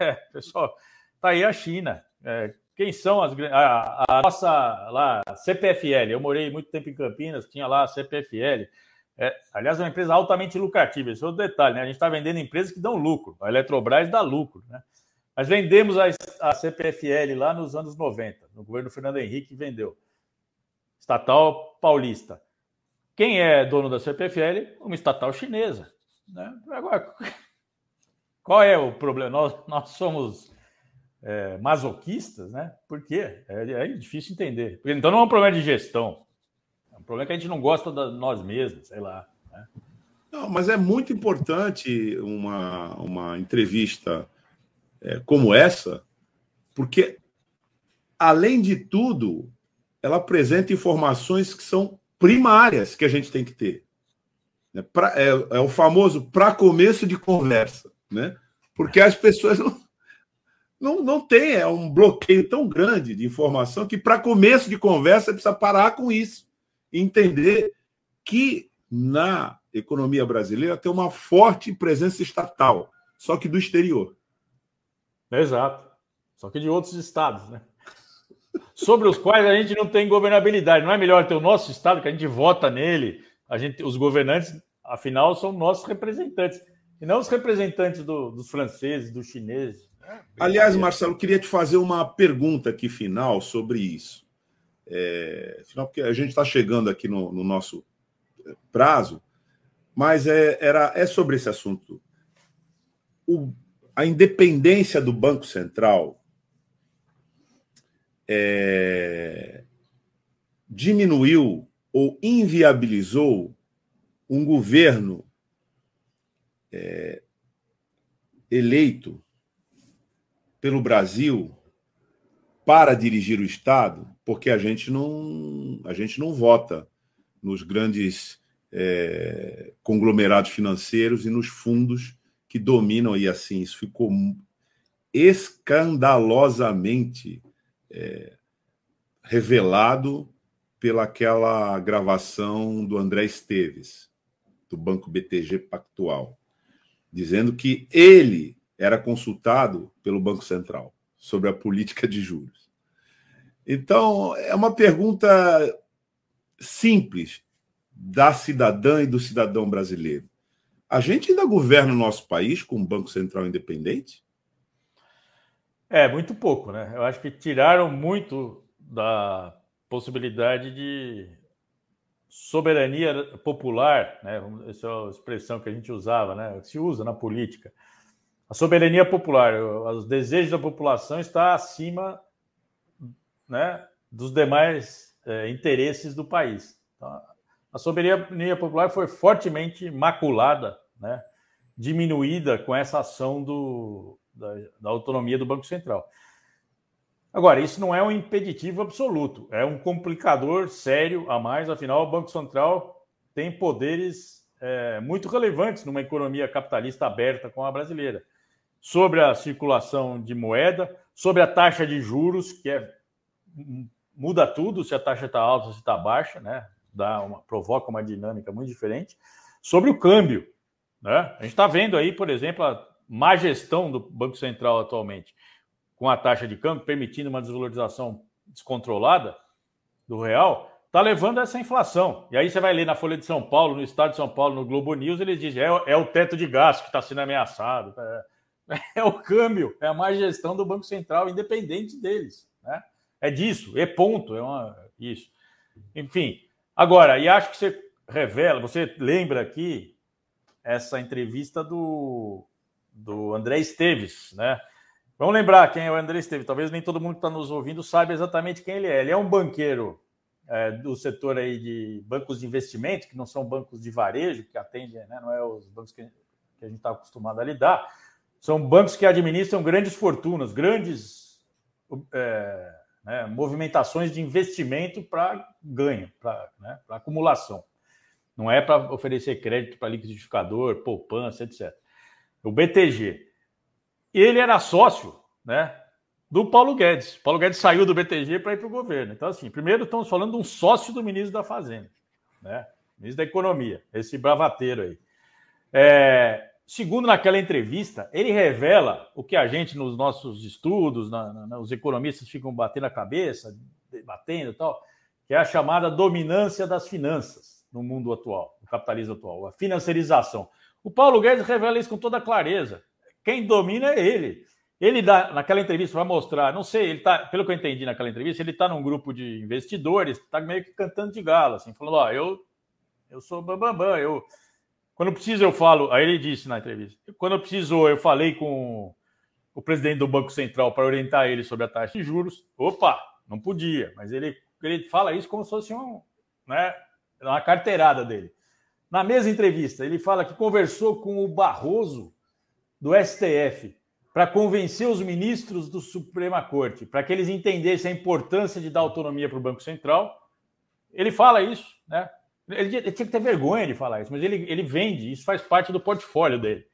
É, pessoal, está aí a China. É, quem são as a, a, nossa lá CPFL? Eu morei muito tempo em Campinas, tinha lá a CPFL. É, aliás, é uma empresa altamente lucrativa. Esse é outro detalhe, né? A gente está vendendo empresas que dão lucro. A Eletrobras dá lucro, né? Mas vendemos a, a CPFL lá nos anos 90, no governo Fernando Henrique vendeu. Estatal paulista. Quem é dono da CPFL? Uma estatal chinesa. Né? Agora, qual é o problema? Nós, nós somos é, masoquistas, né? Por quê? É, é difícil entender. Então não é um problema de gestão. O problema é que a gente não gosta de nós mesmos, sei lá. Né? Não, mas é muito importante uma, uma entrevista é, como essa, porque, além de tudo, ela apresenta informações que são primárias que a gente tem que ter. É, pra, é, é o famoso para começo de conversa, né? Porque as pessoas não, não, não tem, é um bloqueio tão grande de informação que, para começo de conversa, precisa parar com isso entender que na economia brasileira tem uma forte presença estatal, só que do exterior. Exato. Só que de outros estados, né? Sobre os quais a gente não tem governabilidade. Não é melhor ter o nosso estado, que a gente vota nele, a gente, os governantes, afinal, são nossos representantes, e não os representantes do, dos franceses, dos chineses. É, Aliás, Marcelo, queria te fazer uma pergunta aqui final sobre isso. É, porque a gente está chegando aqui no, no nosso prazo, mas é, era, é sobre esse assunto. O, a independência do Banco Central é, diminuiu ou inviabilizou um governo é, eleito pelo Brasil para dirigir o Estado, porque a gente não, a gente não vota nos grandes é, conglomerados financeiros e nos fundos que dominam, e assim, isso ficou escandalosamente é, revelado pelaquela gravação do André Esteves, do Banco BTG Pactual, dizendo que ele era consultado pelo Banco Central sobre a política de juros. Então, é uma pergunta simples da cidadã e do cidadão brasileiro. A gente ainda governa o nosso país com um Banco Central independente? É, muito pouco, né? Eu acho que tiraram muito da possibilidade de soberania popular, né? Essa é a expressão que a gente usava, né? Se usa na política. A soberania popular, os desejos da população está acima, né, dos demais é, interesses do país. Então, a soberania popular foi fortemente maculada, né, diminuída com essa ação do, da, da autonomia do Banco Central. Agora, isso não é um impeditivo absoluto, é um complicador sério a mais, afinal, o Banco Central tem poderes é, muito relevantes numa economia capitalista aberta como a brasileira. Sobre a circulação de moeda, sobre a taxa de juros, que é, muda tudo se a taxa está alta se está baixa, né? Dá uma, provoca uma dinâmica muito diferente. Sobre o câmbio, né? A gente está vendo aí, por exemplo, a má gestão do Banco Central atualmente com a taxa de câmbio, permitindo uma desvalorização descontrolada do real, está levando a essa inflação. E aí você vai ler na Folha de São Paulo, no Estado de São Paulo, no Globo News, eles dizem é, é o teto de gasto que está sendo ameaçado. É, é, o câmbio, é a má gestão do Banco Central, independente deles. Né? É disso, é ponto, é uma, isso. Enfim, agora, e acho que você revela, você lembra aqui essa entrevista do, do André Esteves, né? Vamos lembrar quem é o André Esteves. Talvez nem todo mundo que está nos ouvindo saiba exatamente quem ele é. Ele é um banqueiro é, do setor aí de bancos de investimento, que não são bancos de varejo, que atendem, né, não é os bancos que, que a gente está acostumado a lidar. São bancos que administram grandes fortunas, grandes é, né, movimentações de investimento para ganho, para né, acumulação. Não é para oferecer crédito para liquidificador, poupança, etc. O BTG ele era sócio né, do Paulo Guedes. Paulo Guedes saiu do BTG para ir para o governo. Então, assim, primeiro estamos falando de um sócio do ministro da Fazenda, né? Ministro da Economia, esse bravateiro aí. É, segundo, naquela entrevista, ele revela o que a gente, nos nossos estudos, na, na, os economistas ficam batendo a cabeça, debatendo e tal, que é a chamada dominância das finanças no mundo atual, no capitalismo atual, a financiarização. O Paulo Guedes revela isso com toda clareza. Quem domina é ele. Ele dá, naquela entrevista vai mostrar, não sei, ele tá, pelo que eu entendi naquela entrevista, ele está num grupo de investidores, está meio que cantando de gala, assim, falando, ó, eu, eu sou bambambam, bam, bam, eu quando preciso eu falo, aí ele disse na entrevista, quando precisou eu falei com o presidente do Banco Central para orientar ele sobre a taxa de juros, opa, não podia, mas ele, ele fala isso como se fosse um, né, uma carteirada dele. Na mesma entrevista, ele fala que conversou com o Barroso do STF para convencer os ministros do Suprema Corte, para que eles entendessem a importância de dar autonomia para o Banco Central. Ele fala isso, né? Ele, ele, tinha que ter vergonha de falar isso, mas ele, ele vende, isso faz parte do portfólio dele.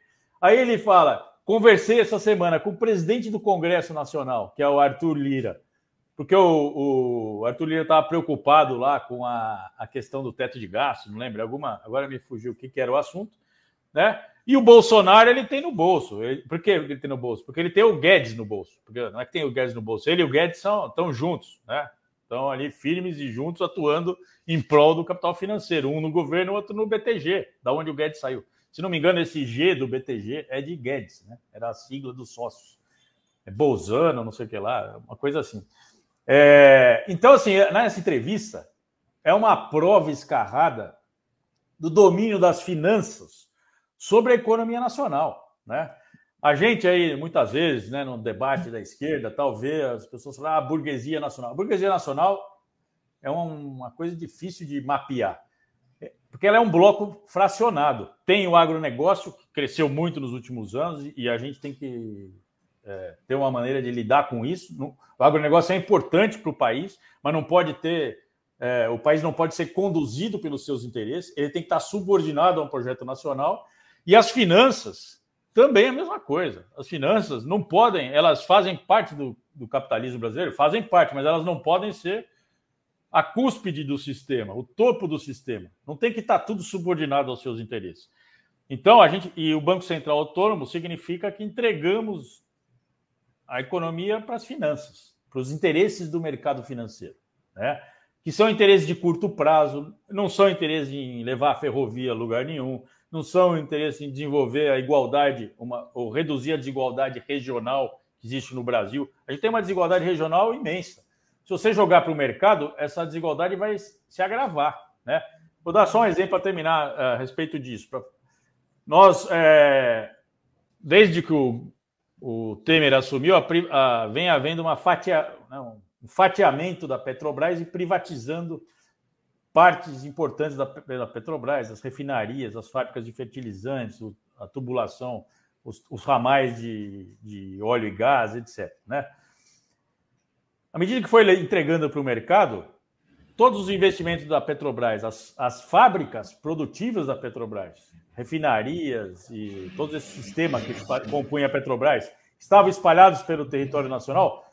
Aí ele fala: conversei essa semana com o presidente do Congresso Nacional, que é o Arthur Lira, porque o, o Arthur Lira estava preocupado lá com a, a questão do teto de gastos, não lembro, alguma, agora me fugiu o que, que era o assunto, né? E o Bolsonaro ele tem no bolso. Ele, por que ele tem no bolso? Porque ele tem o Guedes no bolso. Porque não é que tem o Guedes no bolso, ele e o Guedes são, estão juntos, né? Estão ali firmes e juntos atuando em prol do capital financeiro, um no governo, outro no BTG, da onde o Guedes saiu. Se não me engano, esse G do BTG é de Guedes, né? Era a sigla dos sócios. É Bolzano, não sei o que lá, uma coisa assim. É, então, assim, nessa entrevista, é uma prova escarrada do domínio das finanças sobre a economia nacional, né? A gente aí, muitas vezes, né, no debate da esquerda, talvez as pessoas falam, ah, burguesia nacional. A burguesia nacional é uma coisa difícil de mapear, porque ela é um bloco fracionado. Tem o agronegócio, que cresceu muito nos últimos anos, e a gente tem que é, ter uma maneira de lidar com isso. O agronegócio é importante para o país, mas não pode ter. É, o país não pode ser conduzido pelos seus interesses, ele tem que estar subordinado a um projeto nacional. E as finanças, também é a mesma coisa. As finanças não podem, elas fazem parte do, do capitalismo brasileiro, fazem parte, mas elas não podem ser a cúspide do sistema, o topo do sistema. Não tem que estar tudo subordinado aos seus interesses. Então, a gente e o Banco Central Autônomo significa que entregamos a economia para as finanças, para os interesses do mercado financeiro, né? Que são interesses de curto prazo, não são interesses em levar a ferrovia a lugar nenhum, não são interesse em desenvolver a igualdade, uma, ou reduzir a desigualdade regional que existe no Brasil. A gente tem uma desigualdade regional imensa. Se você jogar para o mercado, essa desigualdade vai se agravar. Né? Vou dar só um exemplo para terminar eh, a respeito disso. Nós, é, desde que o, o Temer assumiu, a, a, vem havendo uma fatia, não, um fatiamento da Petrobras e privatizando partes importantes da, da Petrobras, as refinarias, as fábricas de fertilizantes, a tubulação, os, os ramais de, de, óleo e gás, etc. Né? À medida que foi entregando para o mercado, todos os investimentos da Petrobras, as, as fábricas produtivas da Petrobras, refinarias e todo esse sistema que compunha a Petrobras, estavam espalhados pelo território nacional,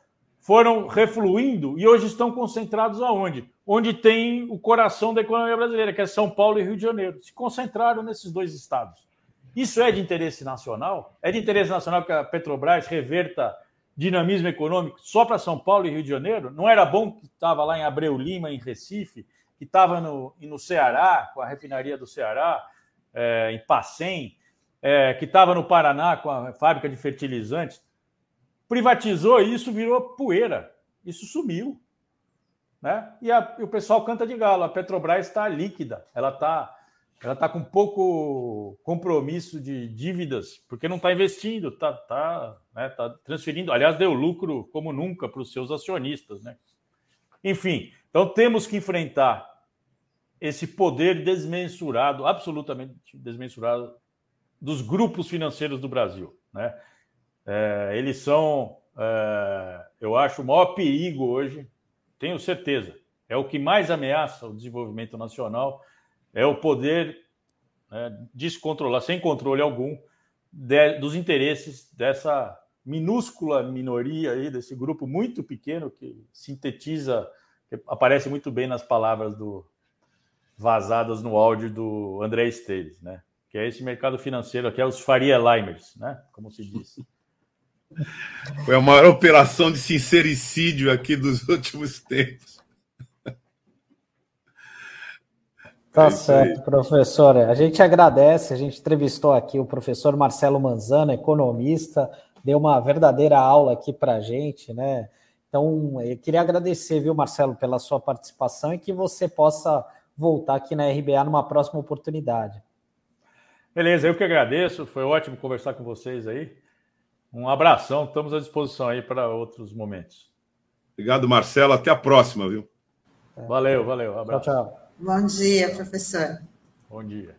foram refluindo e hoje estão concentrados aonde? Onde tem o coração da economia brasileira, que é São Paulo e Rio de Janeiro. Se concentraram nesses dois estados. Isso é de interesse nacional? É de interesse nacional que a Petrobras reverta dinamismo econômico só para São Paulo e Rio de Janeiro? Não era bom que estava lá em Abreu Lima, em Recife, que estava no, no Ceará, com a refinaria do Ceará, é, em Pacém, é, que estava no Paraná com a fábrica de fertilizantes? Privatizou e isso virou poeira. Isso sumiu. Né? E, a, e o pessoal canta de galo. A Petrobras está líquida. Ela está ela tá com pouco compromisso de dívidas, porque não está investindo, está tá, né, tá transferindo. Aliás, deu lucro como nunca para os seus acionistas. Né? Enfim, então temos que enfrentar esse poder desmensurado, absolutamente desmensurado, dos grupos financeiros do Brasil. Né? É, eles são, é, eu acho, o maior perigo hoje, tenho certeza. É o que mais ameaça o desenvolvimento nacional, é o poder né, descontrolar, sem controle algum, de, dos interesses dessa minúscula minoria aí, desse grupo muito pequeno que sintetiza, que aparece muito bem nas palavras do vazadas no áudio do André Esteves, né? Que é esse mercado financeiro aqui, é os Faria Limers, né? Como se diz. Foi a maior operação de sincericídio aqui dos últimos tempos. Tá é certo, professora. A gente agradece, a gente entrevistou aqui o professor Marcelo Manzano, economista, deu uma verdadeira aula aqui para a gente, né? Então, eu queria agradecer, viu, Marcelo, pela sua participação e que você possa voltar aqui na RBA numa próxima oportunidade. Beleza, eu que agradeço, foi ótimo conversar com vocês aí. Um abração, estamos à disposição aí para outros momentos. Obrigado, Marcelo. Até a próxima, viu? Valeu, valeu. Abraço. Tchau, tchau. Bom dia, professor. Bom dia.